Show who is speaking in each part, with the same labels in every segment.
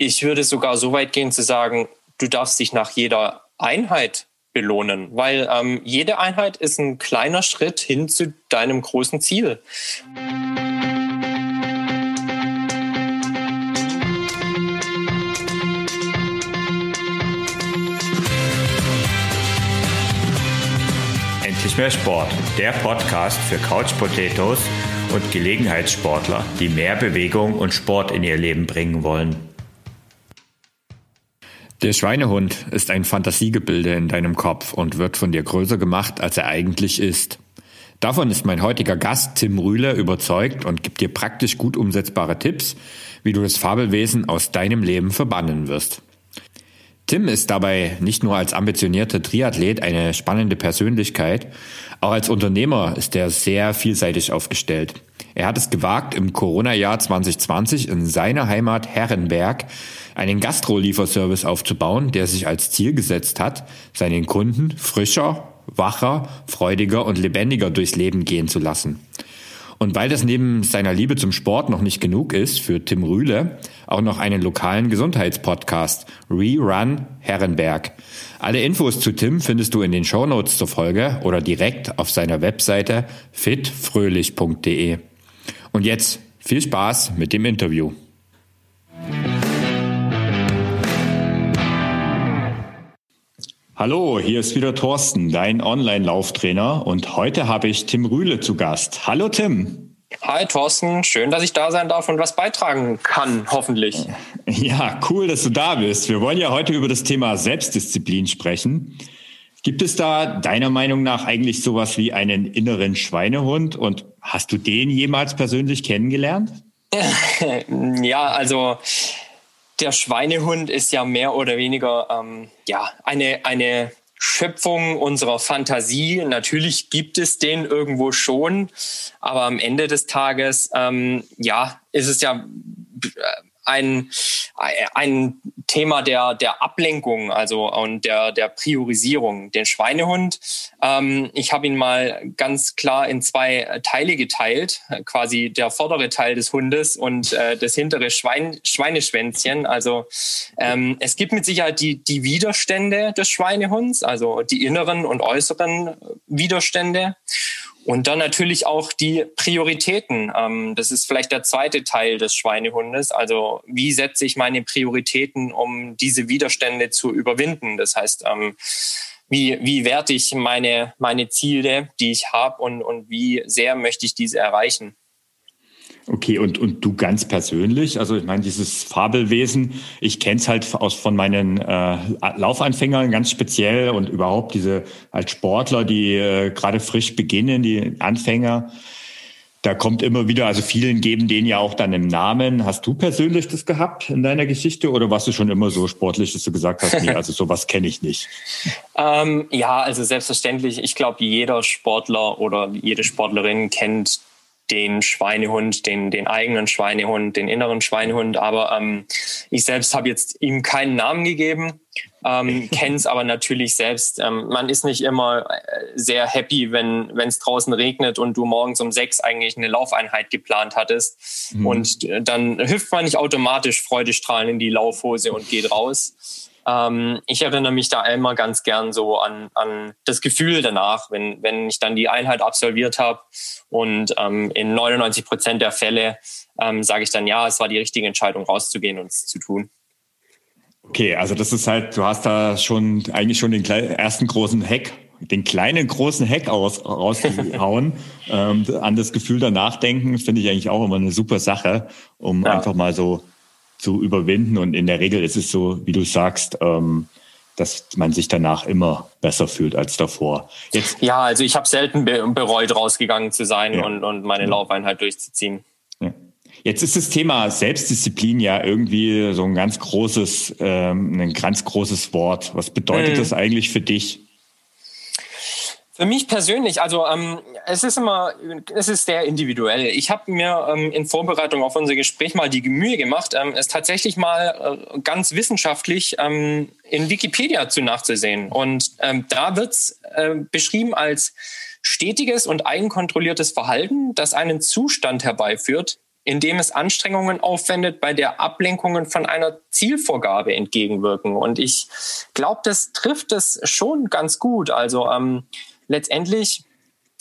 Speaker 1: ich würde sogar so weit gehen zu sagen, du darfst dich nach jeder Einheit belohnen, weil ähm, jede Einheit ist ein kleiner Schritt hin zu deinem großen Ziel.
Speaker 2: Endlich mehr Sport, der Podcast für Couch Potatoes und Gelegenheitssportler, die mehr Bewegung und Sport in ihr Leben bringen wollen. Der Schweinehund ist ein Fantasiegebilde in deinem Kopf und wird von dir größer gemacht, als er eigentlich ist. Davon ist mein heutiger Gast Tim Rühle überzeugt und gibt dir praktisch gut umsetzbare Tipps, wie du das Fabelwesen aus deinem Leben verbannen wirst. Tim ist dabei nicht nur als ambitionierter Triathlet eine spannende Persönlichkeit, auch als Unternehmer ist er sehr vielseitig aufgestellt. Er hat es gewagt, im Corona-Jahr 2020 in seiner Heimat Herrenberg einen Gastro-Lieferservice aufzubauen, der sich als Ziel gesetzt hat, seinen Kunden frischer, wacher, freudiger und lebendiger durchs Leben gehen zu lassen. Und weil das neben seiner Liebe zum Sport noch nicht genug ist, für Tim Rühle auch noch einen lokalen Gesundheitspodcast, Rerun Herrenberg. Alle Infos zu Tim findest du in den Shownotes zur Folge oder direkt auf seiner Webseite fitfröhlich.de. Und jetzt viel Spaß mit dem Interview. Hallo, hier ist wieder Thorsten, dein Online-Lauftrainer und heute habe ich Tim Rühle zu Gast. Hallo Tim.
Speaker 1: Hi Thorsten, schön, dass ich da sein darf und was beitragen kann, hoffentlich.
Speaker 2: Ja, cool, dass du da bist. Wir wollen ja heute über das Thema Selbstdisziplin sprechen. Gibt es da deiner Meinung nach eigentlich sowas wie einen inneren Schweinehund und hast du den jemals persönlich kennengelernt?
Speaker 1: ja, also der Schweinehund ist ja mehr oder weniger ähm, ja, eine, eine Schöpfung unserer Fantasie. Natürlich gibt es den irgendwo schon, aber am Ende des Tages, ähm, ja, ist es ja ein, ein Thema der, der Ablenkung also und der, der Priorisierung. Den Schweinehund, ähm, ich habe ihn mal ganz klar in zwei Teile geteilt, quasi der vordere Teil des Hundes und äh, das hintere Schwein, Schweineschwänzchen. Also ähm, es gibt mit Sicherheit die, die Widerstände des Schweinehunds, also die inneren und äußeren Widerstände. Und dann natürlich auch die Prioritäten. Ähm, das ist vielleicht der zweite Teil des Schweinehundes. Also wie setze ich meine Prioritäten, um diese Widerstände zu überwinden? Das heißt, ähm, wie, wie werte ich meine, meine Ziele, die ich habe und, und wie sehr möchte ich diese erreichen?
Speaker 2: Okay, und, und du ganz persönlich, also ich meine, dieses Fabelwesen, ich kenne es halt aus von meinen äh, Laufanfängern ganz speziell und überhaupt diese als Sportler, die äh, gerade frisch beginnen, die Anfänger, da kommt immer wieder, also vielen geben den ja auch dann im Namen. Hast du persönlich das gehabt in deiner Geschichte oder warst du schon immer so sportlich, dass du gesagt hast, nee, also sowas kenne ich nicht?
Speaker 1: ähm, ja, also selbstverständlich. Ich glaube, jeder Sportler oder jede Sportlerin kennt den Schweinehund, den, den eigenen Schweinehund, den inneren Schweinehund. Aber ähm, ich selbst habe jetzt ihm keinen Namen gegeben, ähm, kenne es aber natürlich selbst. Ähm, man ist nicht immer äh, sehr happy, wenn es draußen regnet und du morgens um sechs eigentlich eine Laufeinheit geplant hattest. Mhm. Und äh, dann hüpft man nicht automatisch freudestrahlend in die Laufhose und geht raus. Ähm, ich erinnere mich da immer ganz gern so an, an das Gefühl danach, wenn, wenn ich dann die Einheit absolviert habe. Und ähm, in 99 Prozent der Fälle ähm, sage ich dann, ja, es war die richtige Entscheidung, rauszugehen und es zu tun.
Speaker 2: Okay, also das ist halt, du hast da schon eigentlich schon den ersten großen Hack, den kleinen großen Hack aus, rausgehauen. ähm, an das Gefühl danach denken, finde ich eigentlich auch immer eine super Sache, um ja. einfach mal so zu überwinden. Und in der Regel ist es so, wie du sagst, ähm, dass man sich danach immer besser fühlt als davor.
Speaker 1: Jetzt, ja, also ich habe selten bereut, rausgegangen zu sein ja. und, und meine Laufeinheit durchzuziehen.
Speaker 2: Ja. Jetzt ist das Thema Selbstdisziplin ja irgendwie so ein ganz großes, ähm, ein ganz großes Wort. Was bedeutet mhm. das eigentlich für dich?
Speaker 1: Für mich persönlich, also ähm, es ist immer, es ist sehr individuell. Ich habe mir ähm, in Vorbereitung auf unser Gespräch mal die Mühe gemacht, ähm, es tatsächlich mal äh, ganz wissenschaftlich ähm, in Wikipedia zu nachzusehen. Und ähm, da wird es äh, beschrieben als stetiges und eigenkontrolliertes Verhalten, das einen Zustand herbeiführt, indem es Anstrengungen aufwendet, bei der Ablenkungen von einer Zielvorgabe entgegenwirken. Und ich glaube, das trifft es schon ganz gut. Also ähm, letztendlich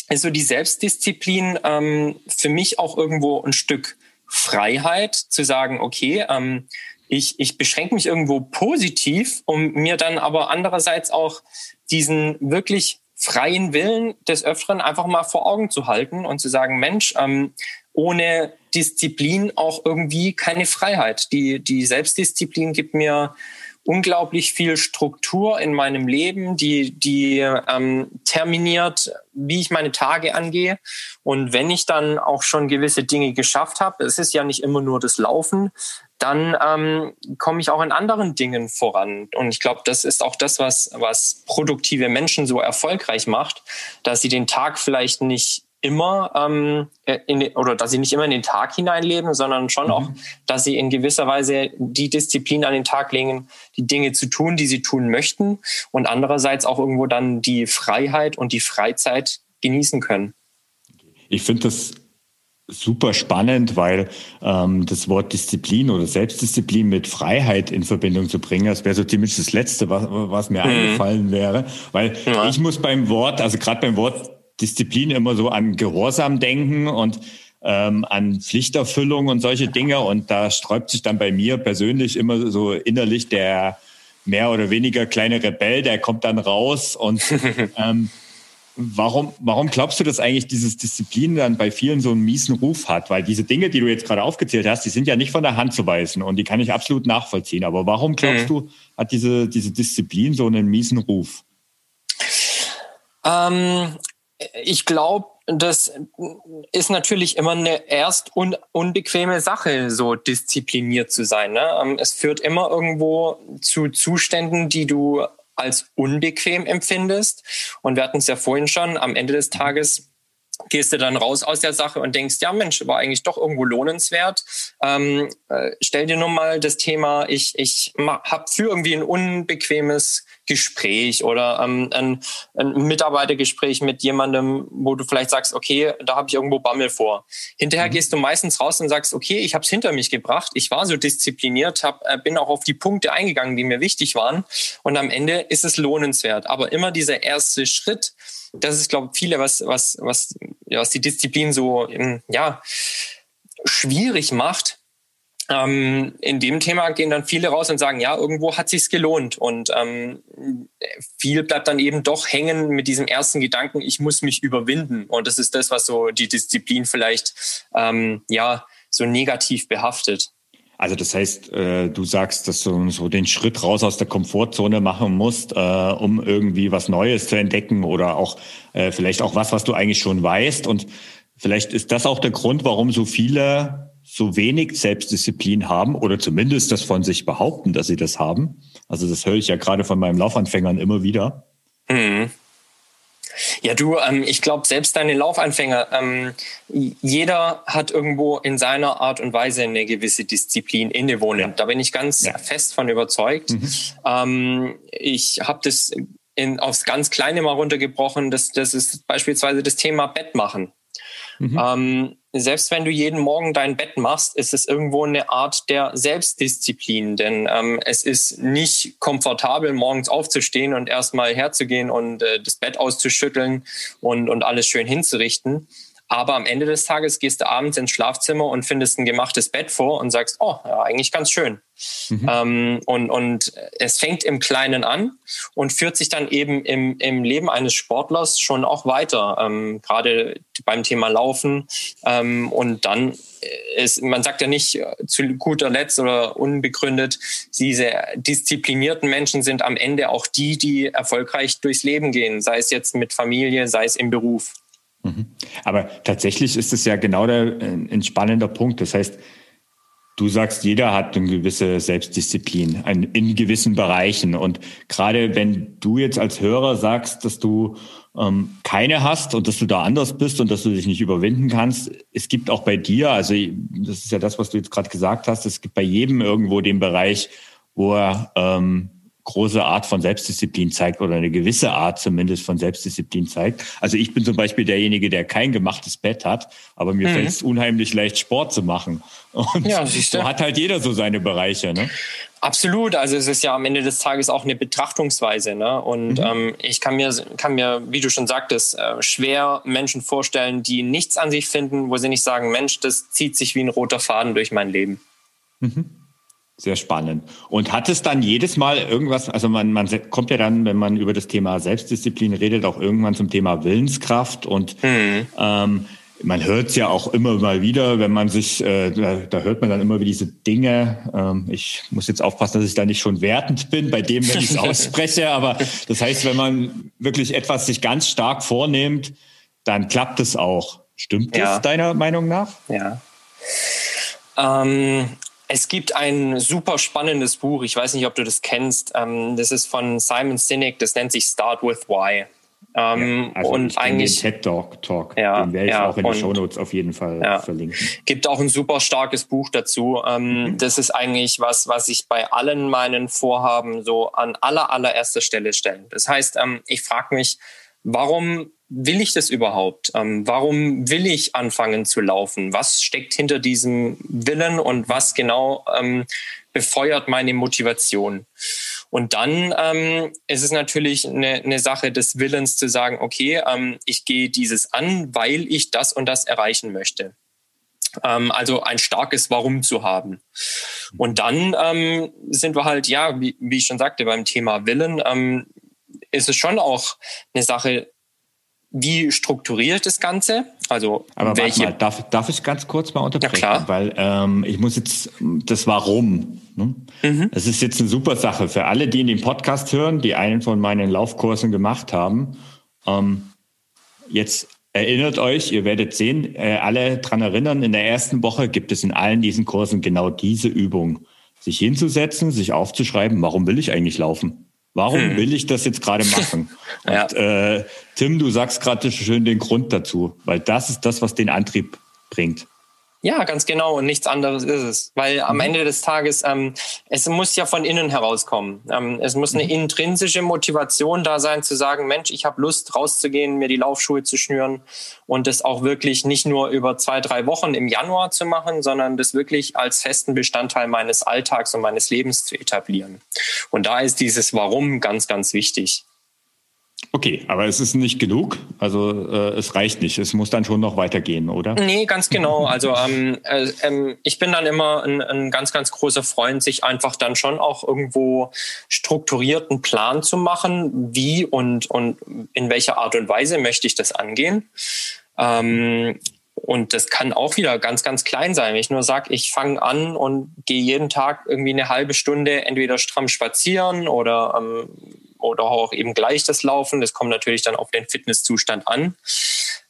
Speaker 1: ist so die Selbstdisziplin ähm, für mich auch irgendwo ein Stück Freiheit zu sagen, okay, ähm, ich, ich beschränke mich irgendwo positiv, um mir dann aber andererseits auch diesen wirklich freien Willen des Öfteren einfach mal vor Augen zu halten und zu sagen, Mensch, ähm, ohne Disziplin auch irgendwie keine Freiheit. Die, die Selbstdisziplin gibt mir unglaublich viel Struktur in meinem Leben, die, die ähm, terminiert, wie ich meine Tage angehe. Und wenn ich dann auch schon gewisse Dinge geschafft habe, es ist ja nicht immer nur das Laufen, dann ähm, komme ich auch in anderen Dingen voran. Und ich glaube, das ist auch das, was, was produktive Menschen so erfolgreich macht, dass sie den Tag vielleicht nicht immer ähm, äh, in, oder dass sie nicht immer in den Tag hineinleben, sondern schon mhm. auch, dass sie in gewisser Weise die Disziplin an den Tag legen, die Dinge zu tun, die sie tun möchten und andererseits auch irgendwo dann die Freiheit und die Freizeit genießen können.
Speaker 2: Ich finde das super spannend, weil ähm, das Wort Disziplin oder Selbstdisziplin mit Freiheit in Verbindung zu bringen, das wäre so ziemlich das Letzte, was, was mir mhm. eingefallen wäre. Weil ja. ich muss beim Wort, also gerade beim Wort Disziplin immer so an Gehorsam denken und ähm, an Pflichterfüllung und solche Dinge. Und da sträubt sich dann bei mir persönlich immer so innerlich der mehr oder weniger kleine Rebell, der kommt dann raus und ähm, Warum, warum glaubst du, dass eigentlich dieses Disziplin dann bei vielen so einen miesen Ruf hat? Weil diese Dinge, die du jetzt gerade aufgezählt hast, die sind ja nicht von der Hand zu weisen und die kann ich absolut nachvollziehen. Aber warum glaubst mhm. du, hat diese, diese Disziplin so einen miesen Ruf?
Speaker 1: Ähm, ich glaube, das ist natürlich immer eine erst un unbequeme Sache, so diszipliniert zu sein. Ne? Ähm, es führt immer irgendwo zu Zuständen, die du als unbequem empfindest. Und wir hatten es ja vorhin schon, am Ende des Tages gehst du dann raus aus der Sache und denkst, ja Mensch, war eigentlich doch irgendwo lohnenswert. Ähm, äh, stell dir nur mal das Thema, ich, ich habe für irgendwie ein unbequemes Gespräch oder ähm, ein, ein Mitarbeitergespräch mit jemandem, wo du vielleicht sagst, okay, da habe ich irgendwo Bammel vor. Hinterher mhm. gehst du meistens raus und sagst, okay, ich habe es hinter mich gebracht, ich war so diszipliniert, hab, äh, bin auch auf die Punkte eingegangen, die mir wichtig waren und am Ende ist es lohnenswert. Aber immer dieser erste Schritt, das ist, glaube ich, viele, was, was, was, was die Disziplin so, ja, schwierig macht, ähm, in dem Thema gehen dann viele raus und sagen, ja, irgendwo hat sich's gelohnt. Und ähm, viel bleibt dann eben doch hängen mit diesem ersten Gedanken, ich muss mich überwinden. Und das ist das, was so die Disziplin vielleicht ähm, ja so negativ behaftet.
Speaker 2: Also das heißt, äh, du sagst, dass du so den Schritt raus aus der Komfortzone machen musst, äh, um irgendwie was Neues zu entdecken oder auch äh, vielleicht auch was, was du eigentlich schon weißt. Und vielleicht ist das auch der Grund, warum so viele so wenig Selbstdisziplin haben oder zumindest das von sich behaupten, dass sie das haben. Also das höre ich ja gerade von meinen Laufanfängern immer wieder. Mhm.
Speaker 1: Ja, du, ähm, ich glaube, selbst deine Laufanfänger, ähm, jeder hat irgendwo in seiner Art und Weise eine gewisse Disziplin innewohnen. Ja. Da bin ich ganz ja. fest von überzeugt. Mhm. Ähm, ich habe das in, aufs ganz Kleine mal runtergebrochen. Das, das ist beispielsweise das Thema Bett machen. Mhm. Selbst wenn du jeden Morgen dein Bett machst, ist es irgendwo eine Art der Selbstdisziplin, denn ähm, es ist nicht komfortabel, morgens aufzustehen und erstmal herzugehen und äh, das Bett auszuschütteln und, und alles schön hinzurichten. Aber am Ende des Tages gehst du abends ins Schlafzimmer und findest ein gemachtes Bett vor und sagst, oh, ja, eigentlich ganz schön. Mhm. Ähm, und, und es fängt im Kleinen an und führt sich dann eben im, im Leben eines Sportlers schon auch weiter, ähm, gerade beim Thema Laufen. Ähm, und dann ist, man sagt ja nicht äh, zu guter Letzt oder unbegründet, diese disziplinierten Menschen sind am Ende auch die, die erfolgreich durchs Leben gehen, sei es jetzt mit Familie, sei es im Beruf.
Speaker 2: Mhm. Aber tatsächlich ist es ja genau der äh, ein spannender Punkt. Das heißt, du sagst, jeder hat eine gewisse Selbstdisziplin in gewissen Bereichen. Und gerade wenn du jetzt als Hörer sagst, dass du ähm, keine hast und dass du da anders bist und dass du dich nicht überwinden kannst, es gibt auch bei dir, also das ist ja das, was du jetzt gerade gesagt hast, es gibt bei jedem irgendwo den Bereich, wo er ähm, große Art von Selbstdisziplin zeigt oder eine gewisse Art zumindest von Selbstdisziplin zeigt. Also ich bin zum Beispiel derjenige, der kein gemachtes Bett hat, aber mir mhm. fällt es unheimlich leicht, Sport zu machen. Und ja, so hat halt jeder so seine Bereiche. Ne?
Speaker 1: Absolut, also es ist ja am Ende des Tages auch eine Betrachtungsweise. Ne? Und mhm. ähm, ich kann mir, kann mir, wie du schon sagtest, äh, schwer Menschen vorstellen, die nichts an sich finden, wo sie nicht sagen, Mensch, das zieht sich wie ein roter Faden durch mein Leben.
Speaker 2: Mhm. Sehr spannend. Und hat es dann jedes Mal irgendwas, also man, man kommt ja dann, wenn man über das Thema Selbstdisziplin redet, auch irgendwann zum Thema Willenskraft und mhm. ähm, man hört es ja auch immer mal wieder, wenn man sich, äh, da, da, hört man dann immer wieder diese Dinge. Ähm, ich muss jetzt aufpassen, dass ich da nicht schon wertend bin bei dem, wenn ich es ausspreche. Aber das heißt, wenn man wirklich etwas sich ganz stark vornimmt, dann klappt es auch. Stimmt ja. das deiner Meinung nach?
Speaker 1: Ja. Ähm, es gibt ein super spannendes Buch, ich weiß nicht, ob du das kennst. Ähm, das ist von Simon Sinek, das nennt sich Start with Why.
Speaker 2: Ähm, ja, also und eigentlich den TED Talk, Talk ja, den werde ich ja, auch in den Show Notes auf jeden Fall ja, verlinken.
Speaker 1: Gibt auch ein super starkes Buch dazu. Ähm, mhm. Das ist eigentlich was, was ich bei allen meinen Vorhaben so an aller allererster Stelle stelle. Das heißt, ich frage mich, warum will ich das überhaupt? Ähm, warum will ich anfangen zu laufen? Was steckt hinter diesem Willen und was genau ähm, befeuert meine Motivation? Und dann ähm, ist es natürlich eine, eine Sache des Willens zu sagen, okay, ähm, ich gehe dieses an, weil ich das und das erreichen möchte. Ähm, also ein starkes Warum zu haben. Und dann ähm, sind wir halt, ja, wie, wie ich schon sagte, beim Thema Willen ähm, ist es schon auch eine Sache, wie strukturiert das Ganze? Also
Speaker 2: Aber welche? Mal, darf, darf ich ganz kurz mal unterbrechen? Ja, klar. Weil ähm, ich muss jetzt das Warum. Ne? Mhm. Es ist jetzt eine super Sache für alle, die in den Podcast hören, die einen von meinen Laufkursen gemacht haben. Ähm, jetzt erinnert euch, ihr werdet sehen, äh, alle dran erinnern, in der ersten Woche gibt es in allen diesen Kursen genau diese Übung. Sich hinzusetzen, sich aufzuschreiben, warum will ich eigentlich laufen? Warum hm. will ich das jetzt gerade machen? ja. Und, äh, Tim, du sagst gerade schön den Grund dazu, weil das ist das, was den Antrieb bringt.
Speaker 1: Ja, ganz genau. Und nichts anderes ist es. Weil am mhm. Ende des Tages, ähm, es muss ja von innen herauskommen. Ähm, es muss eine mhm. intrinsische Motivation da sein, zu sagen, Mensch, ich habe Lust, rauszugehen, mir die Laufschuhe zu schnüren und das auch wirklich nicht nur über zwei, drei Wochen im Januar zu machen, sondern das wirklich als festen Bestandteil meines Alltags und meines Lebens zu etablieren. Und da ist dieses Warum ganz, ganz wichtig.
Speaker 2: Okay, aber es ist nicht genug. Also äh, es reicht nicht. Es muss dann schon noch weitergehen, oder?
Speaker 1: Nee, ganz genau. Also ähm, äh, ähm, ich bin dann immer ein, ein, ganz, ganz großer Freund, sich einfach dann schon auch irgendwo strukturierten Plan zu machen, wie und, und in welcher Art und Weise möchte ich das angehen. Ähm, und das kann auch wieder ganz, ganz klein sein. Wenn ich nur sage, ich fange an und gehe jeden Tag irgendwie eine halbe Stunde entweder stramm spazieren oder ähm, oder auch eben gleich das Laufen. Das kommt natürlich dann auf den Fitnesszustand an.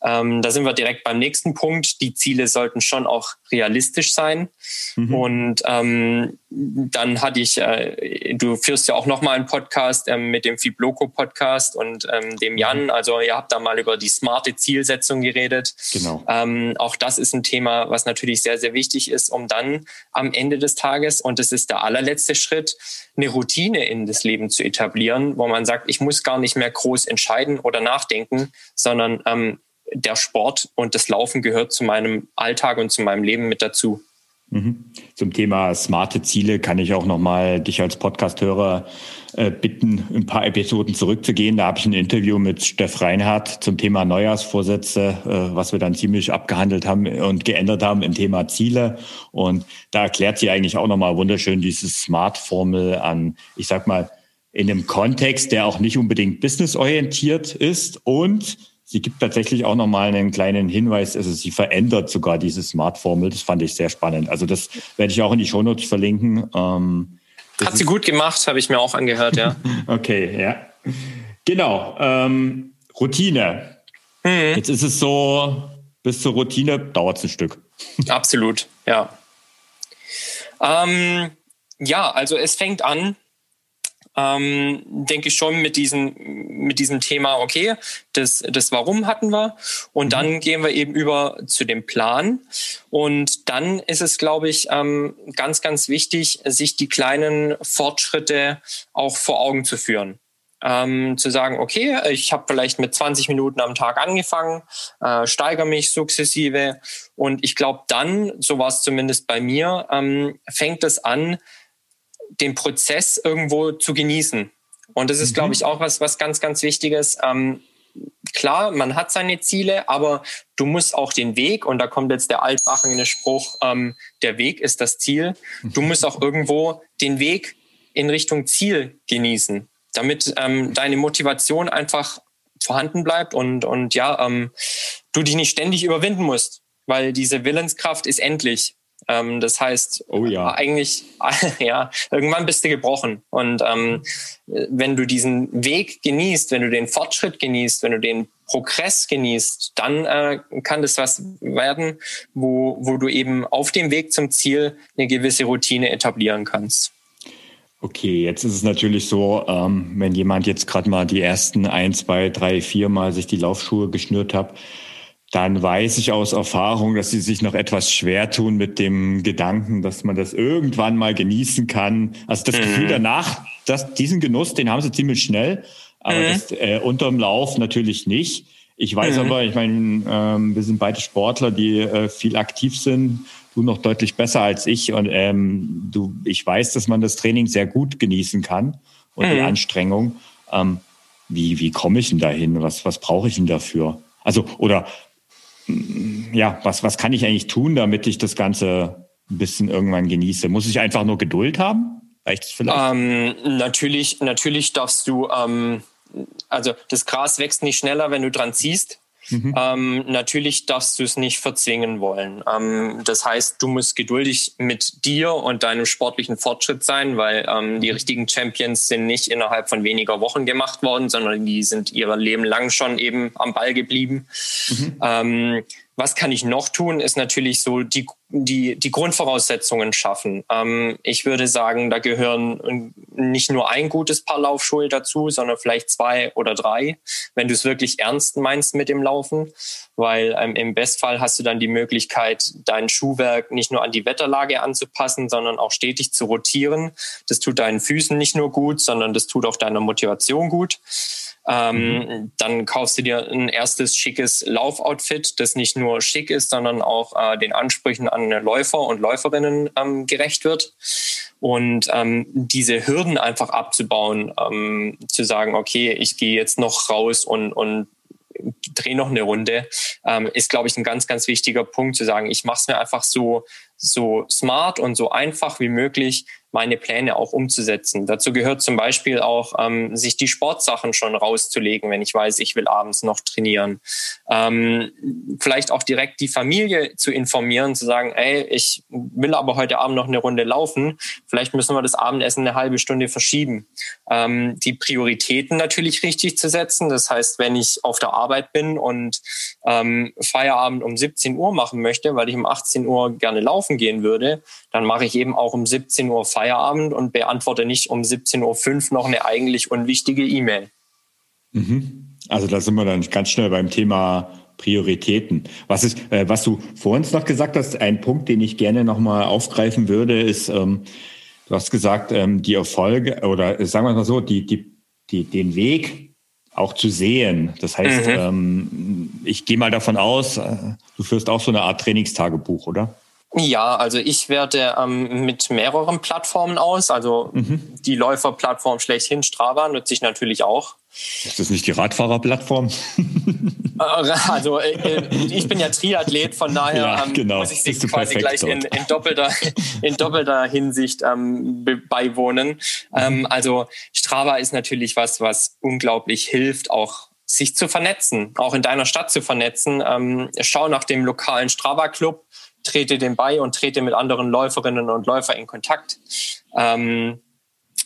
Speaker 1: Ähm, da sind wir direkt beim nächsten Punkt. Die Ziele sollten schon auch realistisch sein. Mhm. Und ähm, dann hatte ich, äh, du führst ja auch nochmal einen Podcast ähm, mit dem Fibloco Podcast und ähm, dem Jan. Also ihr habt da mal über die smarte Zielsetzung geredet. Genau. Ähm, auch das ist ein Thema, was natürlich sehr, sehr wichtig ist, um dann am Ende des Tages, und das ist der allerletzte Schritt, eine Routine in das Leben zu etablieren, wo man sagt, ich muss gar nicht mehr groß entscheiden oder nachdenken, sondern ähm, der Sport und das Laufen gehört zu meinem Alltag und zu meinem Leben mit dazu.
Speaker 2: Mhm. Zum Thema smarte Ziele kann ich auch nochmal dich als Podcasthörer äh, bitten, ein paar Episoden zurückzugehen. Da habe ich ein Interview mit Steff Reinhardt zum Thema Neujahrsvorsätze, äh, was wir dann ziemlich abgehandelt haben und geändert haben im Thema Ziele. Und da erklärt sie eigentlich auch nochmal wunderschön diese Smart-Formel an, ich sag mal, in einem Kontext, der auch nicht unbedingt businessorientiert ist und Sie gibt tatsächlich auch nochmal einen kleinen Hinweis, also sie verändert sogar diese Smart-Formel. Das fand ich sehr spannend. Also das werde ich auch in die Shownotes verlinken. Ähm,
Speaker 1: Hat sie gut gemacht, habe ich mir auch angehört, ja.
Speaker 2: okay, ja. Genau. Ähm, Routine. Mhm. Jetzt ist es so, bis zur Routine dauert es ein Stück.
Speaker 1: Absolut, ja. Ähm, ja, also es fängt an ähm, denke ich schon mit diesem, mit diesem Thema, okay, das, das Warum hatten wir. Und mhm. dann gehen wir eben über zu dem Plan. Und dann ist es, glaube ich, ähm, ganz, ganz wichtig, sich die kleinen Fortschritte auch vor Augen zu führen. Ähm, zu sagen, okay, ich habe vielleicht mit 20 Minuten am Tag angefangen, äh, steigere mich sukzessive und ich glaube dann, so war es zumindest bei mir, ähm, fängt es an, den Prozess irgendwo zu genießen. Und das ist, mhm. glaube ich, auch was, was ganz, ganz Wichtiges. Ähm, klar, man hat seine Ziele, aber du musst auch den Weg, und da kommt jetzt der altbachene Spruch, ähm, der Weg ist das Ziel. Du musst auch irgendwo den Weg in Richtung Ziel genießen, damit ähm, deine Motivation einfach vorhanden bleibt und, und ja, ähm, du dich nicht ständig überwinden musst, weil diese Willenskraft ist endlich. Ähm, das heißt, oh ja. eigentlich, ja, irgendwann bist du gebrochen. Und ähm, wenn du diesen Weg genießt, wenn du den Fortschritt genießt, wenn du den Progress genießt, dann äh, kann das was werden, wo, wo du eben auf dem Weg zum Ziel eine gewisse Routine etablieren kannst.
Speaker 2: Okay, jetzt ist es natürlich so, ähm, wenn jemand jetzt gerade mal die ersten ein, zwei, drei, vier Mal sich die Laufschuhe geschnürt hat, dann weiß ich aus Erfahrung, dass sie sich noch etwas schwer tun mit dem Gedanken, dass man das irgendwann mal genießen kann. Also das mhm. Gefühl danach, dass diesen Genuss, den haben sie ziemlich schnell, aber mhm. das, äh, unterm Lauf natürlich nicht. Ich weiß mhm. aber, ich meine, ähm, wir sind beide Sportler, die äh, viel aktiv sind. Du noch deutlich besser als ich und ähm, du, ich weiß, dass man das Training sehr gut genießen kann und die mhm. Anstrengung. Ähm, wie wie komme ich denn dahin? Was was brauche ich denn dafür? Also oder ja, was, was kann ich eigentlich tun, damit ich das Ganze ein bisschen irgendwann genieße? Muss ich einfach nur Geduld haben?
Speaker 1: Reicht es vielleicht? Ähm, natürlich, natürlich darfst du, ähm, also das Gras wächst nicht schneller, wenn du dran ziehst. Mhm. Ähm, natürlich darfst du es nicht verzwingen wollen. Ähm, das heißt, du musst geduldig mit dir und deinem sportlichen Fortschritt sein, weil ähm, die richtigen Champions sind nicht innerhalb von weniger Wochen gemacht worden, sondern die sind ihr Leben lang schon eben am Ball geblieben. Mhm. Ähm, was kann ich noch tun, ist natürlich so die, die, die Grundvoraussetzungen schaffen. Ähm, ich würde sagen, da gehören nicht nur ein gutes Paar Laufschuhe dazu, sondern vielleicht zwei oder drei, wenn du es wirklich ernst meinst mit dem Laufen. Weil ähm, im Bestfall hast du dann die Möglichkeit, dein Schuhwerk nicht nur an die Wetterlage anzupassen, sondern auch stetig zu rotieren. Das tut deinen Füßen nicht nur gut, sondern das tut auch deiner Motivation gut. Ähm, mhm. Dann kaufst du dir ein erstes schickes Laufoutfit, das nicht nur schick ist, sondern auch äh, den Ansprüchen an Läufer und Läuferinnen ähm, gerecht wird. Und ähm, diese Hürden einfach abzubauen, ähm, zu sagen, okay, ich gehe jetzt noch raus und, und drehe noch eine Runde, ähm, ist, glaube ich, ein ganz, ganz wichtiger Punkt zu sagen, ich mache es mir einfach so, so smart und so einfach wie möglich, meine Pläne auch umzusetzen. Dazu gehört zum Beispiel auch, ähm, sich die Sportsachen schon rauszulegen, wenn ich weiß, ich will abends noch trainieren. Ähm, vielleicht auch direkt die Familie zu informieren, zu sagen, ey, ich will aber heute Abend noch eine Runde laufen. Vielleicht müssen wir das Abendessen eine halbe Stunde verschieben. Ähm, die Prioritäten natürlich richtig zu setzen. Das heißt, wenn ich auf der Arbeit bin und ähm, Feierabend um 17 Uhr machen möchte, weil ich um 18 Uhr gerne laufen gehen würde, dann mache ich eben auch um 17 Uhr Feierabend und beantworte nicht um 17.05 Uhr noch eine eigentlich unwichtige E-Mail.
Speaker 2: Mhm. Also da sind wir dann ganz schnell beim Thema Prioritäten. Was ist, äh, was du vorhin noch gesagt hast, ein Punkt, den ich gerne nochmal aufgreifen würde, ist, ähm, du hast gesagt, ähm, die Erfolge oder sagen wir mal so, die, die, die, den Weg auch zu sehen. Das heißt, mhm. ähm, ich gehe mal davon aus, äh, du führst auch so eine Art Trainingstagebuch, oder?
Speaker 1: Ja, also ich werte ähm, mit mehreren Plattformen aus. Also mhm. die Läuferplattform schlechthin, Strava, nutze ich natürlich auch.
Speaker 2: Ist das nicht die Radfahrerplattform?
Speaker 1: Äh, also äh, äh, ich bin ja Triathlet, von daher ja, ähm, genau. muss ich sie quasi gleich in, in, doppelter, in doppelter Hinsicht ähm, beiwohnen. Ähm, also Strava ist natürlich was, was unglaublich hilft, auch sich zu vernetzen, auch in deiner Stadt zu vernetzen. Ähm, schau nach dem lokalen Strava-Club trete dem bei und trete mit anderen Läuferinnen und Läufern in Kontakt. Ähm,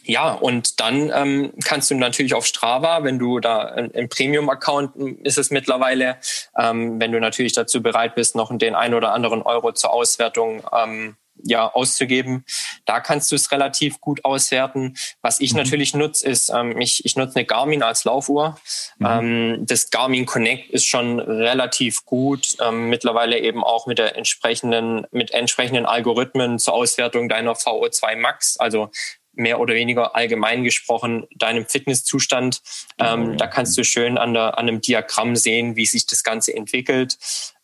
Speaker 1: ja, und dann ähm, kannst du natürlich auf Strava, wenn du da im Premium-Account ist es mittlerweile, ähm, wenn du natürlich dazu bereit bist, noch den ein oder anderen Euro zur Auswertung ähm, ja, auszugeben. Da kannst du es relativ gut auswerten. Was ich mhm. natürlich nutze, ist, ähm, ich, ich nutze eine Garmin als Laufuhr. Mhm. Ähm, das Garmin Connect ist schon relativ gut. Ähm, mittlerweile eben auch mit der entsprechenden, mit entsprechenden Algorithmen zur Auswertung deiner VO2 Max. Also mehr oder weniger allgemein gesprochen deinem Fitnesszustand. Ähm, oh, Da kannst du schön an, der, an einem Diagramm sehen, wie sich das Ganze entwickelt.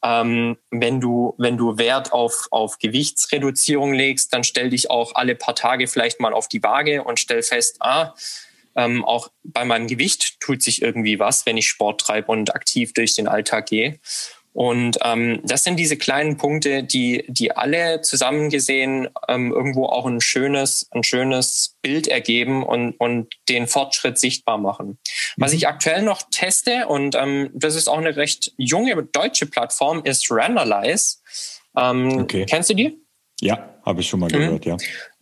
Speaker 1: Ähm, wenn du wenn du Wert auf auf Gewichtsreduzierung legst, dann stell dich auch alle paar Tage vielleicht mal auf die Waage und stell fest, ah ähm, auch bei meinem Gewicht tut sich irgendwie was, wenn ich Sport treibe und aktiv durch den Alltag gehe. Und ähm, das sind diese kleinen Punkte, die, die alle zusammengesehen ähm, irgendwo auch ein schönes, ein schönes Bild ergeben und, und den Fortschritt sichtbar machen. Was mhm. ich aktuell noch teste, und ähm, das ist auch eine recht junge deutsche Plattform, ist Randomize. Ähm, okay. Kennst du die?
Speaker 2: Ja, habe ich schon mal gehört, mhm. ja.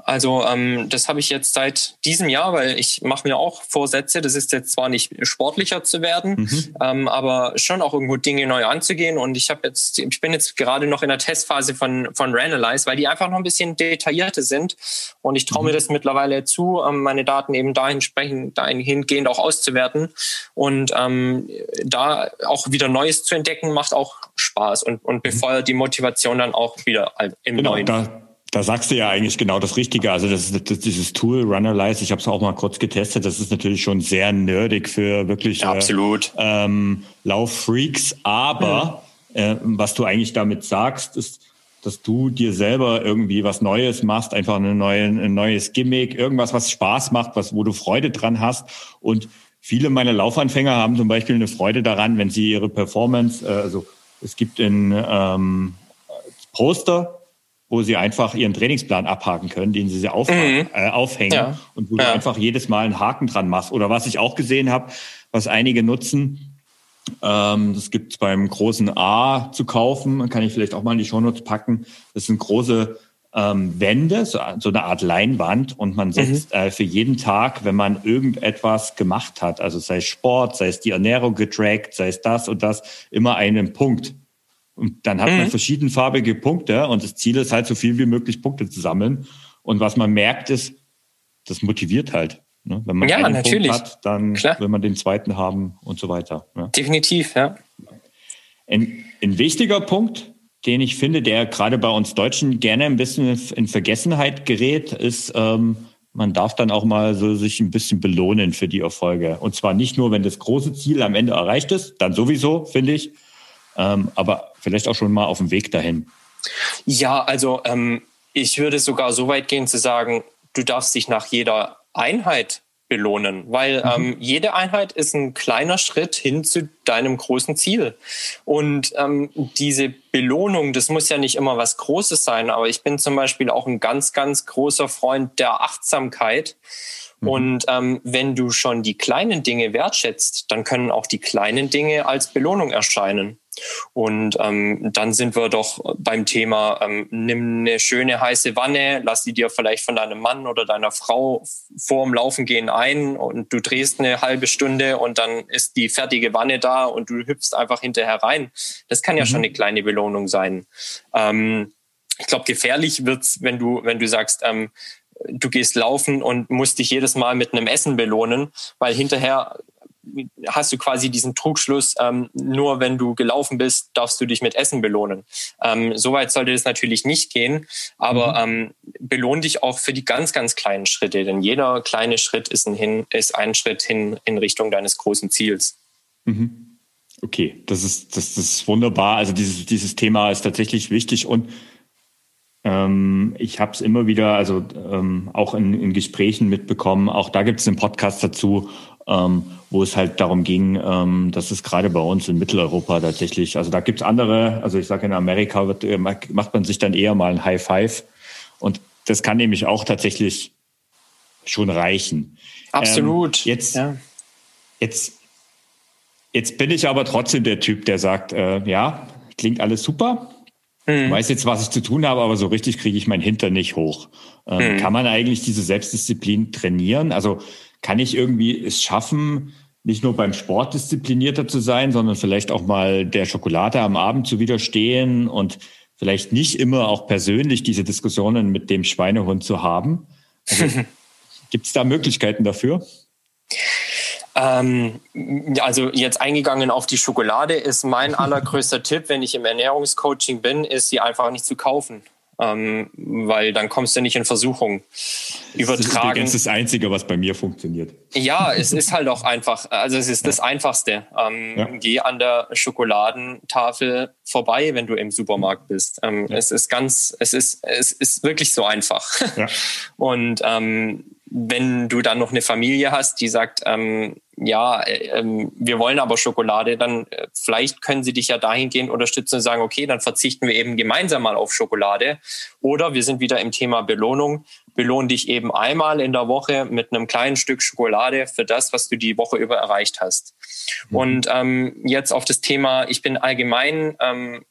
Speaker 1: Also ähm, das habe ich jetzt seit diesem Jahr, weil ich mache mir auch Vorsätze. Das ist jetzt zwar nicht sportlicher zu werden, mhm. ähm, aber schon auch irgendwo Dinge neu anzugehen. Und ich habe jetzt, ich bin jetzt gerade noch in der Testphase von von Ranalyze, weil die einfach noch ein bisschen detaillierter sind. Und ich traue mhm. mir das mittlerweile zu, ähm, meine Daten eben dahin sprechen, dahingehend auch auszuwerten. Und ähm, da auch wieder Neues zu entdecken, macht auch Spaß und, und mhm. befeuert die Motivation dann auch wieder im genau, Neuen.
Speaker 2: Da da sagst du ja eigentlich genau das Richtige. Also das ist das, dieses Tool Runnerlize, ich habe es auch mal kurz getestet, das ist natürlich schon sehr nerdig für wirklich
Speaker 1: ja, absolut.
Speaker 2: Äh, ähm, Lauffreaks. Aber mhm. äh, was du eigentlich damit sagst, ist, dass du dir selber irgendwie was Neues machst, einfach eine neue, ein neues Gimmick, irgendwas, was Spaß macht, was, wo du Freude dran hast. Und viele meiner Laufanfänger haben zum Beispiel eine Freude daran, wenn sie ihre Performance, äh, also es gibt ein ähm, Poster, wo sie einfach ihren Trainingsplan abhaken können, den sie auf, mhm. äh, aufhängen ja. und wo ja. du einfach jedes Mal einen Haken dran machst. Oder was ich auch gesehen habe, was einige nutzen, ähm, das gibt's beim großen A zu kaufen, kann ich vielleicht auch mal in die Shownotes packen. Das sind große ähm, Wände, so, so, eine Art Leinwand und man setzt mhm. äh, für jeden Tag, wenn man irgendetwas gemacht hat, also sei es Sport, sei es die Ernährung getrackt, sei es das und das, immer einen Punkt und dann hat mhm. man verschiedenfarbige Punkte und das Ziel ist halt, so viel wie möglich Punkte zu sammeln. Und was man merkt ist, das motiviert halt. Ne? Wenn man
Speaker 1: ja, einen natürlich.
Speaker 2: Punkt hat, dann Klar. will man den zweiten haben und so weiter.
Speaker 1: Ne? Definitiv, ja.
Speaker 2: Ein, ein wichtiger Punkt, den ich finde, der gerade bei uns Deutschen gerne ein bisschen in Vergessenheit gerät, ist, ähm, man darf dann auch mal so sich ein bisschen belohnen für die Erfolge. Und zwar nicht nur, wenn das große Ziel am Ende erreicht ist, dann sowieso, finde ich, ähm, aber vielleicht auch schon mal auf dem Weg dahin.
Speaker 1: Ja, also ähm, ich würde sogar so weit gehen zu sagen, du darfst dich nach jeder Einheit belohnen, weil mhm. ähm, jede Einheit ist ein kleiner Schritt hin zu deinem großen Ziel. Und ähm, diese Belohnung, das muss ja nicht immer was Großes sein, aber ich bin zum Beispiel auch ein ganz, ganz großer Freund der Achtsamkeit. Mhm. Und ähm, wenn du schon die kleinen Dinge wertschätzt, dann können auch die kleinen Dinge als Belohnung erscheinen. Und ähm, dann sind wir doch beim Thema, ähm, nimm eine schöne heiße Wanne, lass sie dir vielleicht von deinem Mann oder deiner Frau vorm Laufen gehen ein und du drehst eine halbe Stunde und dann ist die fertige Wanne da und du hüpfst einfach hinterher rein. Das kann ja mhm. schon eine kleine Belohnung sein. Ähm, ich glaube, gefährlich wird's, wenn du, wenn du sagst, ähm, du gehst laufen und musst dich jedes Mal mit einem Essen belohnen, weil hinterher hast du quasi diesen Trugschluss, ähm, nur wenn du gelaufen bist, darfst du dich mit Essen belohnen. Ähm, Soweit sollte es natürlich nicht gehen, aber mhm. ähm, belohn dich auch für die ganz, ganz kleinen Schritte, denn jeder kleine Schritt ist ein, hin, ist ein Schritt hin in Richtung deines großen Ziels.
Speaker 2: Mhm. Okay, das ist, das ist wunderbar. Also dieses, dieses Thema ist tatsächlich wichtig und ähm, ich habe es immer wieder, also ähm, auch in, in Gesprächen mitbekommen, auch da gibt es einen Podcast dazu, ähm, wo es halt darum ging, ähm, dass es gerade bei uns in Mitteleuropa tatsächlich, also da gibt's andere, also ich sage in Amerika wird, äh, macht man sich dann eher mal ein High Five und das kann nämlich auch tatsächlich schon reichen.
Speaker 1: Absolut.
Speaker 2: Ähm, jetzt, ja. jetzt, jetzt bin ich aber trotzdem der Typ, der sagt, äh, ja, klingt alles super. Hm. Weiß jetzt, was ich zu tun habe, aber so richtig kriege ich mein Hintern nicht hoch. Ähm, hm. Kann man eigentlich diese Selbstdisziplin trainieren? Also kann ich irgendwie es schaffen, nicht nur beim Sport disziplinierter zu sein, sondern vielleicht auch mal der Schokolade am Abend zu widerstehen und vielleicht nicht immer auch persönlich diese Diskussionen mit dem Schweinehund zu haben. Also, Gibt es da Möglichkeiten dafür?
Speaker 1: Ähm, also jetzt eingegangen auf die Schokolade ist mein allergrößter Tipp, wenn ich im Ernährungscoaching bin, ist sie einfach nicht zu kaufen ähm, weil dann kommst du nicht in Versuchung.
Speaker 2: Übertragen. Das ist das Einzige, was bei mir funktioniert.
Speaker 1: Ja, es ist halt auch einfach, also es ist ja. das Einfachste. Ähm, ja. Geh an der Schokoladentafel vorbei, wenn du im Supermarkt bist. Ähm, ja. Es ist ganz, es ist, es ist wirklich so einfach. Und ähm, wenn du dann noch eine Familie hast, die sagt, ähm, ja, äh, ähm, wir wollen aber Schokolade, dann äh, vielleicht können sie dich ja dahingehend unterstützen und sagen, okay, dann verzichten wir eben gemeinsam mal auf Schokolade. Oder wir sind wieder im Thema Belohnung. Belohn dich eben einmal in der Woche mit einem kleinen Stück Schokolade für das, was du die Woche über erreicht hast. Mhm. Und ähm, jetzt auf das Thema, ich bin allgemein ähm,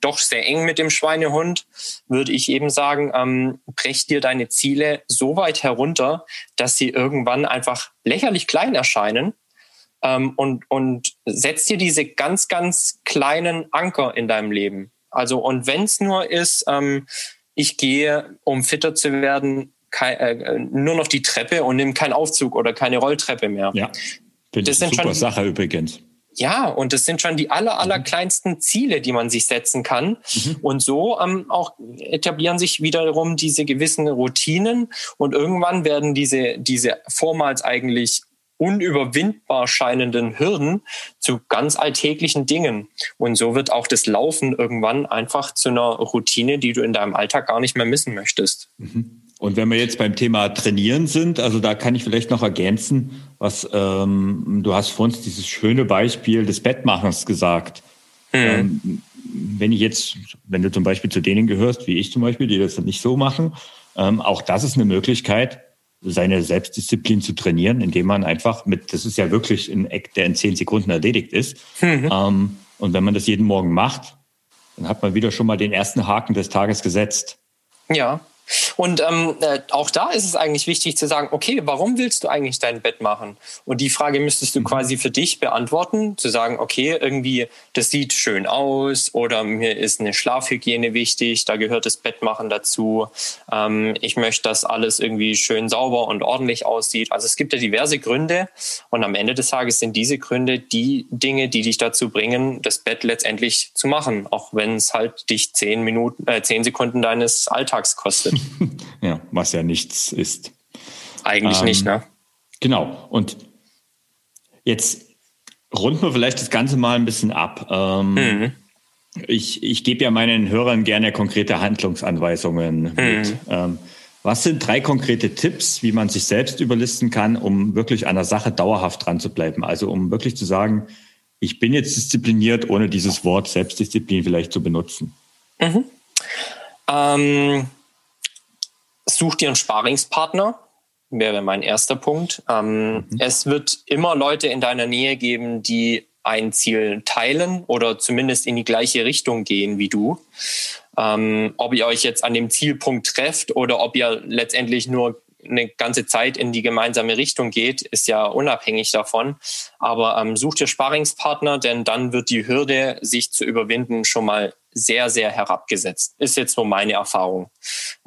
Speaker 1: doch sehr eng mit dem Schweinehund, würde ich eben sagen, ähm, brech dir deine Ziele so weit herunter, dass sie irgendwann einfach lächerlich klein erscheinen ähm, und, und setz dir diese ganz, ganz kleinen Anker in deinem Leben. Also, und wenn es nur ist, ähm, ich gehe, um fitter zu werden, kein, äh, nur noch die Treppe und nimm keinen Aufzug oder keine Rolltreppe mehr.
Speaker 2: Ja, das ist eine super schon, Sache übrigens.
Speaker 1: Ja, und das sind schon die aller, aller mhm. kleinsten Ziele, die man sich setzen kann. Mhm. Und so ähm, auch etablieren sich wiederum diese gewissen Routinen und irgendwann werden diese, diese vormals eigentlich unüberwindbar scheinenden Hürden zu ganz alltäglichen Dingen. Und so wird auch das Laufen irgendwann einfach zu einer Routine, die du in deinem Alltag gar nicht mehr missen möchtest.
Speaker 2: Mhm. Und wenn wir jetzt beim Thema Trainieren sind, also da kann ich vielleicht noch ergänzen, was ähm, du hast vor uns dieses schöne Beispiel des Bettmachens gesagt. Mhm. Ähm, wenn ich jetzt, wenn du zum Beispiel zu denen gehörst, wie ich zum Beispiel, die das nicht so machen, ähm, auch das ist eine Möglichkeit, seine Selbstdisziplin zu trainieren, indem man einfach mit, das ist ja wirklich ein Eck, der in zehn Sekunden erledigt ist. Mhm. Ähm, und wenn man das jeden Morgen macht, dann hat man wieder schon mal den ersten Haken des Tages gesetzt.
Speaker 1: Ja, und ähm, äh, auch da ist es eigentlich wichtig zu sagen, okay, warum willst du eigentlich dein Bett machen? Und die Frage müsstest du mhm. quasi für dich beantworten, zu sagen, okay, irgendwie, das sieht schön aus oder mir ist eine Schlafhygiene wichtig, da gehört das Bettmachen dazu. Ähm, ich möchte, dass alles irgendwie schön sauber und ordentlich aussieht. Also es gibt ja diverse Gründe und am Ende des Tages sind diese Gründe die Dinge, die dich dazu bringen, das Bett letztendlich zu machen, auch wenn es halt dich zehn Minuten, äh, zehn Sekunden deines Alltags kostet.
Speaker 2: ja, was ja nichts ist.
Speaker 1: Eigentlich ähm, nicht, ne?
Speaker 2: Genau. Und jetzt runden wir vielleicht das Ganze mal ein bisschen ab. Ähm, mhm. Ich, ich gebe ja meinen Hörern gerne konkrete Handlungsanweisungen mhm. mit. Ähm, was sind drei konkrete Tipps, wie man sich selbst überlisten kann, um wirklich an der Sache dauerhaft dran zu bleiben? Also um wirklich zu sagen, ich bin jetzt diszipliniert, ohne dieses Wort Selbstdisziplin vielleicht zu benutzen. Mhm.
Speaker 1: Ähm, such dir einen Sparingspartner, wäre mein erster Punkt. Ähm, mhm. Es wird immer Leute in deiner Nähe geben, die ein Ziel teilen oder zumindest in die gleiche Richtung gehen wie du. Ähm, ob ihr euch jetzt an dem Zielpunkt trefft oder ob ihr letztendlich nur eine ganze Zeit in die gemeinsame Richtung geht, ist ja unabhängig davon. Aber ähm, sucht ihr Sparingspartner, denn dann wird die Hürde, sich zu überwinden, schon mal sehr, sehr herabgesetzt. Ist jetzt so meine Erfahrung.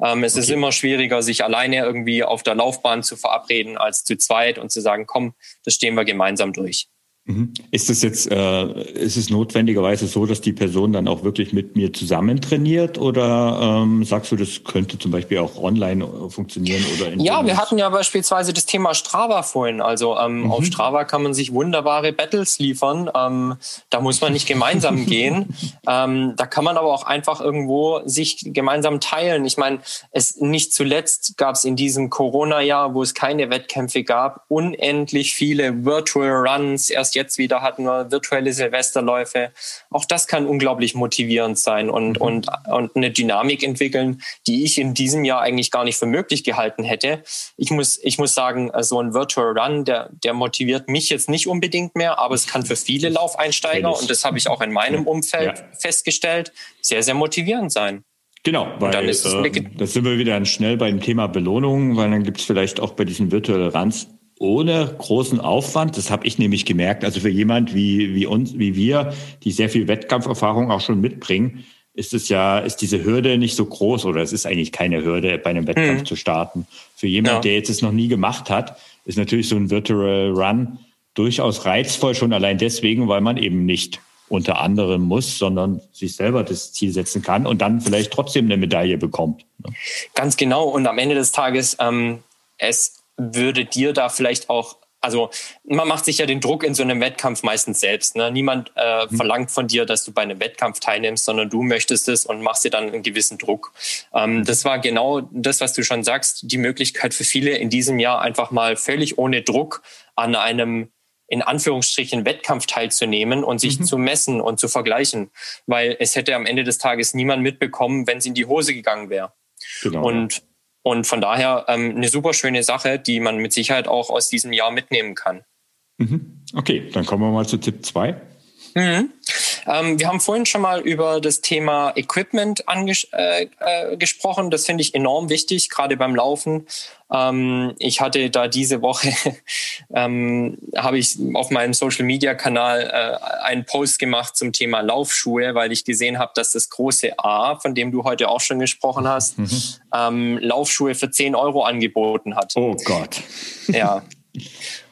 Speaker 1: Ähm, es okay. ist immer schwieriger, sich alleine irgendwie auf der Laufbahn zu verabreden, als zu zweit und zu sagen, komm, das stehen wir gemeinsam durch.
Speaker 2: Mhm. Ist es jetzt, äh, ist es notwendigerweise so, dass die Person dann auch wirklich mit mir zusammen trainiert oder ähm, sagst du, das könnte zum Beispiel auch online äh, funktionieren oder?
Speaker 1: ja, wir hatten ja beispielsweise das Thema Strava vorhin. Also ähm, mhm. auf Strava kann man sich wunderbare Battles liefern. Ähm, da muss man nicht gemeinsam gehen. Ähm, da kann man aber auch einfach irgendwo sich gemeinsam teilen. Ich meine, es nicht zuletzt gab es in diesem Corona-Jahr, wo es keine Wettkämpfe gab, unendlich viele Virtual Runs. Erst jetzt wieder hatten wir virtuelle Silvesterläufe. Auch das kann unglaublich motivierend sein und, mhm. und, und eine Dynamik entwickeln, die ich in diesem Jahr eigentlich gar nicht für möglich gehalten hätte. Ich muss, ich muss sagen, so ein Virtual Run, der, der motiviert mich jetzt nicht unbedingt mehr, aber es kann für viele Laufeinsteiger, und das habe ich auch in meinem Umfeld ja. festgestellt, sehr, sehr motivierend sein.
Speaker 2: Genau, weil dann ist äh, da sind wir wieder schnell beim Thema Belohnung, weil dann gibt es vielleicht auch bei diesen virtuellen Runs ohne großen Aufwand. Das habe ich nämlich gemerkt. Also für jemand wie, wie uns, wie wir, die sehr viel Wettkampferfahrung auch schon mitbringen, ist es ja, ist diese Hürde nicht so groß oder es ist eigentlich keine Hürde, bei einem Wettkampf mhm. zu starten. Für jemand, ja. der jetzt es noch nie gemacht hat, ist natürlich so ein Virtual Run durchaus reizvoll, schon allein deswegen, weil man eben nicht unter anderem muss, sondern sich selber das Ziel setzen kann und dann vielleicht trotzdem eine Medaille bekommt.
Speaker 1: Ne? Ganz genau. Und am Ende des Tages, ähm, es würde dir da vielleicht auch also man macht sich ja den Druck in so einem Wettkampf meistens selbst. Ne? Niemand äh, mhm. verlangt von dir, dass du bei einem Wettkampf teilnimmst, sondern du möchtest es und machst dir dann einen gewissen Druck. Ähm, das war genau das, was du schon sagst, die Möglichkeit für viele in diesem Jahr einfach mal völlig ohne Druck an einem in Anführungsstrichen Wettkampf teilzunehmen und sich mhm. zu messen und zu vergleichen, weil es hätte am Ende des Tages niemand mitbekommen, wenn es in die Hose gegangen wäre. Genau. Und und von daher ähm, eine super schöne Sache, die man mit Sicherheit auch aus diesem Jahr mitnehmen kann.
Speaker 2: Mhm. Okay, dann kommen wir mal zu Tipp 2.
Speaker 1: Mhm. Ähm, wir haben vorhin schon mal über das Thema Equipment angesprochen. Äh, äh, das finde ich enorm wichtig, gerade beim Laufen. Ähm, ich hatte da diese Woche, ähm, habe ich auf meinem Social-Media-Kanal äh, einen Post gemacht zum Thema Laufschuhe, weil ich gesehen habe, dass das große A, von dem du heute auch schon gesprochen hast, mhm. ähm, Laufschuhe für 10 Euro angeboten hat.
Speaker 2: Oh Gott.
Speaker 1: Ja.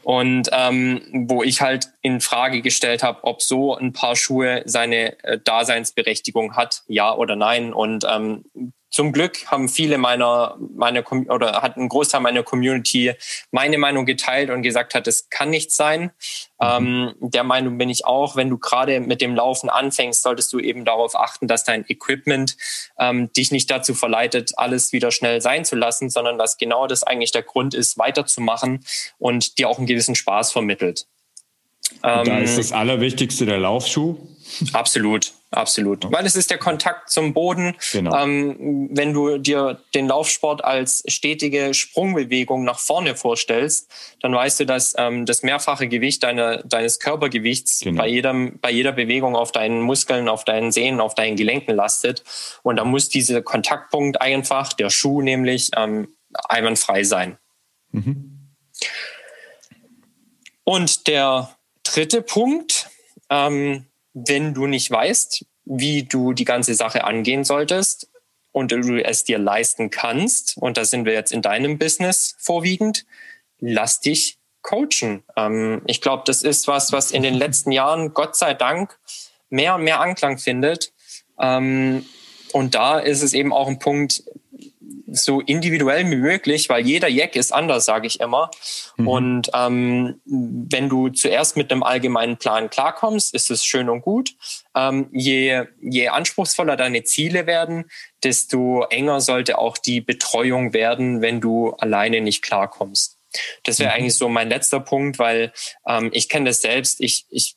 Speaker 1: Und ähm, wo ich halt in Frage gestellt habe, ob so ein Paar Schuhe seine äh, Daseinsberechtigung hat, ja oder nein. Und ähm, zum Glück haben viele meiner, meiner oder hat ein Großteil meiner Community meine Meinung geteilt und gesagt hat, es kann nicht sein. Ähm, der Meinung bin ich auch, wenn du gerade mit dem Laufen anfängst, solltest du eben darauf achten, dass dein Equipment ähm, dich nicht dazu verleitet, alles wieder schnell sein zu lassen, sondern dass genau das eigentlich der Grund ist, weiterzumachen und dir auch einen gewissen Spaß vermittelt.
Speaker 2: Ähm, da ist das Allerwichtigste der Laufschuh.
Speaker 1: Absolut, absolut. Weil es ist der Kontakt zum Boden. Genau. Ähm, wenn du dir den Laufsport als stetige Sprungbewegung nach vorne vorstellst, dann weißt du, dass ähm, das mehrfache Gewicht deiner, deines Körpergewichts genau. bei, jedem, bei jeder Bewegung auf deinen Muskeln, auf deinen Sehnen, auf deinen Gelenken lastet. Und da muss dieser Kontaktpunkt einfach, der Schuh nämlich, ähm, einwandfrei sein. Mhm. Und der dritte Punkt, ähm, wenn du nicht weißt, wie du die ganze Sache angehen solltest und du es dir leisten kannst, und da sind wir jetzt in deinem Business vorwiegend, lass dich coachen. Ähm, ich glaube, das ist was, was in den letzten Jahren, Gott sei Dank, mehr und mehr Anklang findet. Ähm, und da ist es eben auch ein Punkt, so individuell wie möglich, weil jeder Jack ist anders, sage ich immer. Mhm. Und ähm, wenn du zuerst mit einem allgemeinen Plan klarkommst, ist es schön und gut. Ähm, je, je anspruchsvoller deine Ziele werden, desto enger sollte auch die Betreuung werden, wenn du alleine nicht klarkommst. Das wäre mhm. eigentlich so mein letzter Punkt, weil ähm, ich kenne das selbst. Ich, ich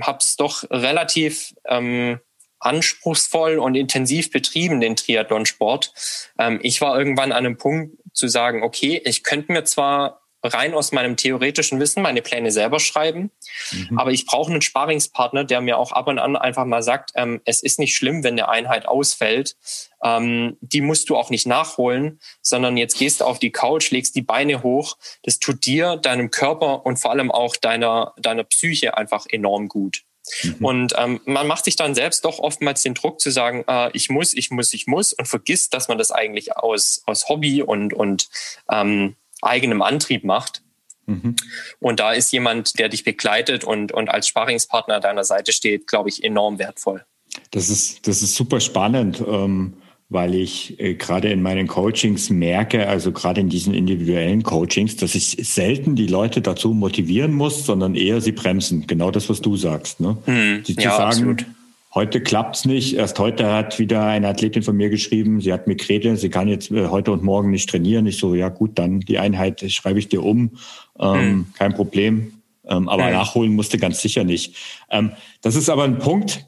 Speaker 1: habe es doch relativ ähm, anspruchsvoll und intensiv betrieben, den Triathlonsport. Ähm, ich war irgendwann an einem Punkt zu sagen, okay, ich könnte mir zwar rein aus meinem theoretischen Wissen meine Pläne selber schreiben, mhm. aber ich brauche einen Sparingspartner, der mir auch ab und an einfach mal sagt, ähm, es ist nicht schlimm, wenn eine Einheit ausfällt. Ähm, die musst du auch nicht nachholen, sondern jetzt gehst du auf die Couch, legst die Beine hoch. Das tut dir, deinem Körper und vor allem auch deiner, deiner Psyche einfach enorm gut. Mhm. Und ähm, man macht sich dann selbst doch oftmals den Druck zu sagen, äh, ich muss, ich muss, ich muss und vergisst, dass man das eigentlich aus, aus Hobby und, und ähm, eigenem Antrieb macht. Mhm. Und da ist jemand, der dich begleitet und, und als Sparingspartner an deiner Seite steht, glaube ich, enorm wertvoll.
Speaker 2: Das ist, das ist super spannend. Ähm weil ich äh, gerade in meinen Coachings merke, also gerade in diesen individuellen Coachings, dass ich selten die Leute dazu motivieren muss, sondern eher sie bremsen. Genau das, was du sagst. Ne? Mhm. Sie zu ja, sagen, absolut. heute klappt's nicht. Erst heute hat wieder eine Athletin von mir geschrieben, sie hat Migrene, sie kann jetzt äh, heute und morgen nicht trainieren. Ich so, ja gut, dann die Einheit schreibe ich dir um, ähm, mhm. kein Problem. Ähm, aber mhm. nachholen musste ganz sicher nicht. Ähm, das ist aber ein Punkt,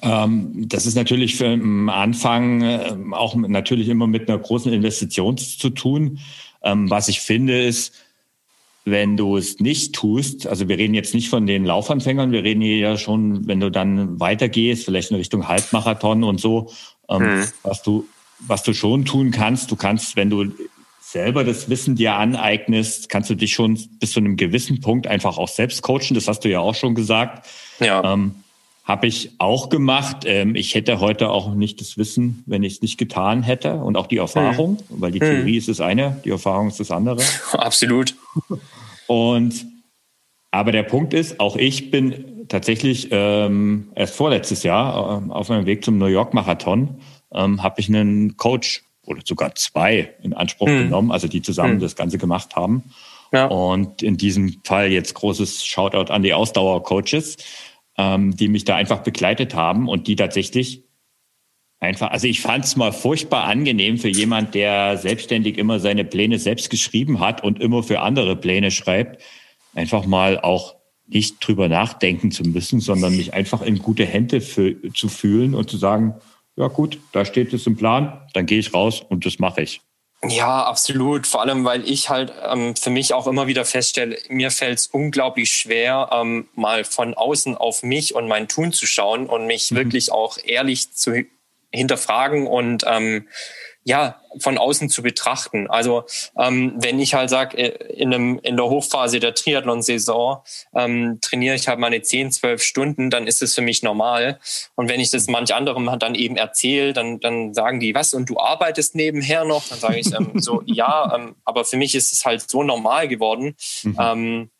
Speaker 2: das ist natürlich für am Anfang äh, auch natürlich immer mit einer großen Investition zu tun. Ähm, was ich finde ist, wenn du es nicht tust, also wir reden jetzt nicht von den Laufanfängern, wir reden hier ja schon, wenn du dann weitergehst, vielleicht in Richtung Halbmarathon und so, ähm, mhm. was du, was du schon tun kannst, du kannst, wenn du selber das Wissen dir aneignest, kannst du dich schon bis zu einem gewissen Punkt einfach auch selbst coachen. Das hast du ja auch schon gesagt. Ja. Ähm, Habe ich auch gemacht. Ähm, ich hätte heute auch nicht das Wissen, wenn ich es nicht getan hätte und auch die Erfahrung, mhm. weil die Theorie mhm. ist das eine, die Erfahrung ist das andere.
Speaker 1: Absolut.
Speaker 2: Und aber der Punkt ist, auch ich bin tatsächlich ähm, erst vorletztes Jahr äh, auf meinem Weg zum New York Marathon ähm, habe ich einen Coach oder sogar zwei in Anspruch mhm. genommen, also die zusammen mhm. das Ganze gemacht haben. Ja. Und in diesem Fall jetzt großes Shoutout an die Ausdauer-Coaches ähm, die mich da einfach begleitet haben und die tatsächlich einfach, also ich fand es mal furchtbar angenehm für jemand, der selbstständig immer seine Pläne selbst geschrieben hat und immer für andere Pläne schreibt, einfach mal auch nicht drüber nachdenken zu müssen, sondern mich einfach in gute Hände für, zu fühlen und zu sagen, ja gut, da steht es im Plan, dann gehe ich raus und das mache ich.
Speaker 1: Ja, absolut. Vor allem, weil ich halt ähm, für mich auch immer wieder feststelle, mir fällt es unglaublich schwer, ähm, mal von außen auf mich und mein Tun zu schauen und mich mhm. wirklich auch ehrlich zu hinterfragen und ähm, ja, von außen zu betrachten. Also ähm, wenn ich halt sage, äh, in, einem, in der Hochphase der Triathlon-Saison ähm, trainiere ich halt meine 10, 12 Stunden, dann ist es für mich normal. Und wenn ich das manch anderem dann eben erzähle, dann, dann sagen die, was, und du arbeitest nebenher noch? Dann sage ich ähm, so, ja, ähm, aber für mich ist es halt so normal geworden. Mhm. Ähm,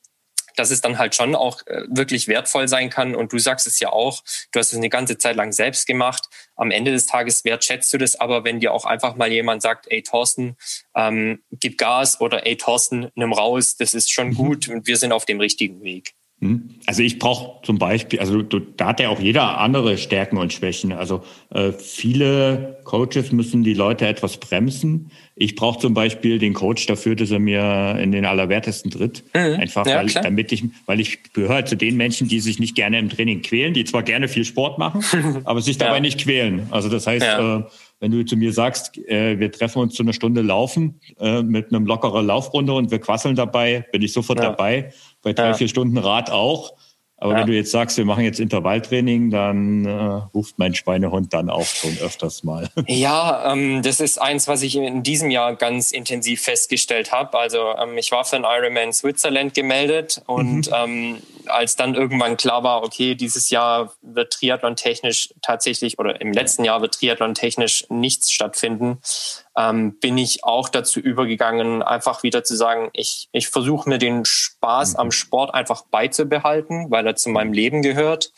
Speaker 1: dass es dann halt schon auch äh, wirklich wertvoll sein kann. Und du sagst es ja auch, du hast es eine ganze Zeit lang selbst gemacht. Am Ende des Tages wertschätzt du das aber, wenn dir auch einfach mal jemand sagt, ey Thorsten, ähm, gib Gas oder ey Thorsten, nimm raus, das ist schon mhm. gut und wir sind auf dem richtigen Weg.
Speaker 2: Hm? Also ich brauche zum Beispiel, also da hat ja auch jeder andere Stärken und Schwächen. Also äh, viele Coaches müssen die Leute etwas bremsen. Ich brauche zum Beispiel den Coach dafür, dass er mir in den Allerwertesten tritt. Mhm. Einfach, ja, weil, damit ich, weil ich gehöre zu den Menschen, die sich nicht gerne im Training quälen, die zwar gerne viel Sport machen, aber sich dabei ja. nicht quälen. Also das heißt, ja. äh, wenn du zu mir sagst, äh, wir treffen uns zu einer Stunde laufen äh, mit einem lockeren Laufrunde und wir quasseln dabei, bin ich sofort dabei bei drei, ja. vier Stunden Rad auch. Aber ja. wenn du jetzt sagst, wir machen jetzt Intervalltraining, dann äh, ruft mein Schweinehund dann auch schon öfters mal.
Speaker 1: Ja, ähm, das ist eins, was ich in diesem Jahr ganz intensiv festgestellt habe. Also ähm, ich war für ein Ironman Switzerland gemeldet und mhm. ähm, als dann irgendwann klar war, okay, dieses Jahr wird Triathlon technisch tatsächlich oder im letzten Jahr wird Triathlon technisch nichts stattfinden, ähm, bin ich auch dazu übergegangen, einfach wieder zu sagen, ich, ich versuche mir den Spaß mhm. am Sport einfach beizubehalten, weil er zu meinem Leben gehört.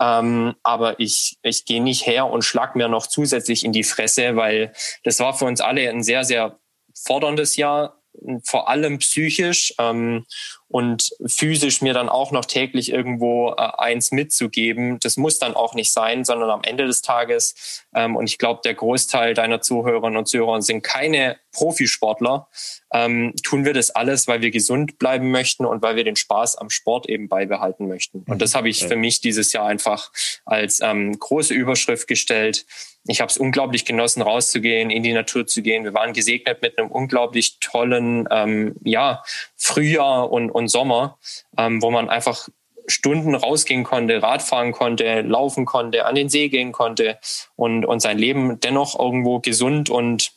Speaker 1: Ähm, aber ich, ich gehe nicht her und schlag mir noch zusätzlich in die Fresse, weil das war für uns alle ein sehr, sehr forderndes Jahr, vor allem psychisch. Ähm, und physisch mir dann auch noch täglich irgendwo äh, eins mitzugeben, das muss dann auch nicht sein, sondern am Ende des Tages, ähm, und ich glaube, der Großteil deiner Zuhörerinnen und Zuhörer sind keine Profisportler, ähm, tun wir das alles, weil wir gesund bleiben möchten und weil wir den Spaß am Sport eben beibehalten möchten. Und das habe ich für mich dieses Jahr einfach als ähm, große Überschrift gestellt. Ich habe es unglaublich genossen, rauszugehen, in die Natur zu gehen. Wir waren gesegnet mit einem unglaublich tollen ähm, ja, Frühjahr und, und Sommer, ähm, wo man einfach Stunden rausgehen konnte, Radfahren konnte, laufen konnte, an den See gehen konnte und, und sein Leben dennoch irgendwo gesund und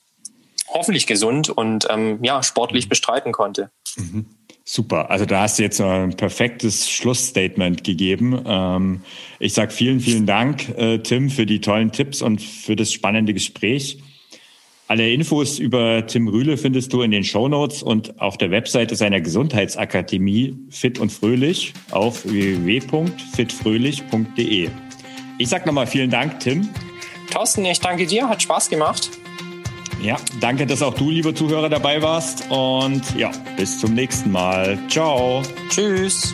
Speaker 1: hoffentlich gesund und ähm, ja, sportlich bestreiten konnte.
Speaker 2: Mhm. Super, also da hast du jetzt ein perfektes Schlussstatement gegeben. Ähm, ich sage vielen, vielen Dank, äh, Tim, für die tollen Tipps und für das spannende Gespräch. Alle Infos über Tim Rühle findest du in den Show Notes und auf der Webseite seiner Gesundheitsakademie Fit und Fröhlich auf www.fitfröhlich.de. Ich sage nochmal vielen Dank, Tim.
Speaker 1: Thorsten, ich danke dir, hat Spaß gemacht.
Speaker 2: Ja, danke, dass auch du, lieber Zuhörer, dabei warst. Und ja, bis zum nächsten Mal. Ciao.
Speaker 1: Tschüss.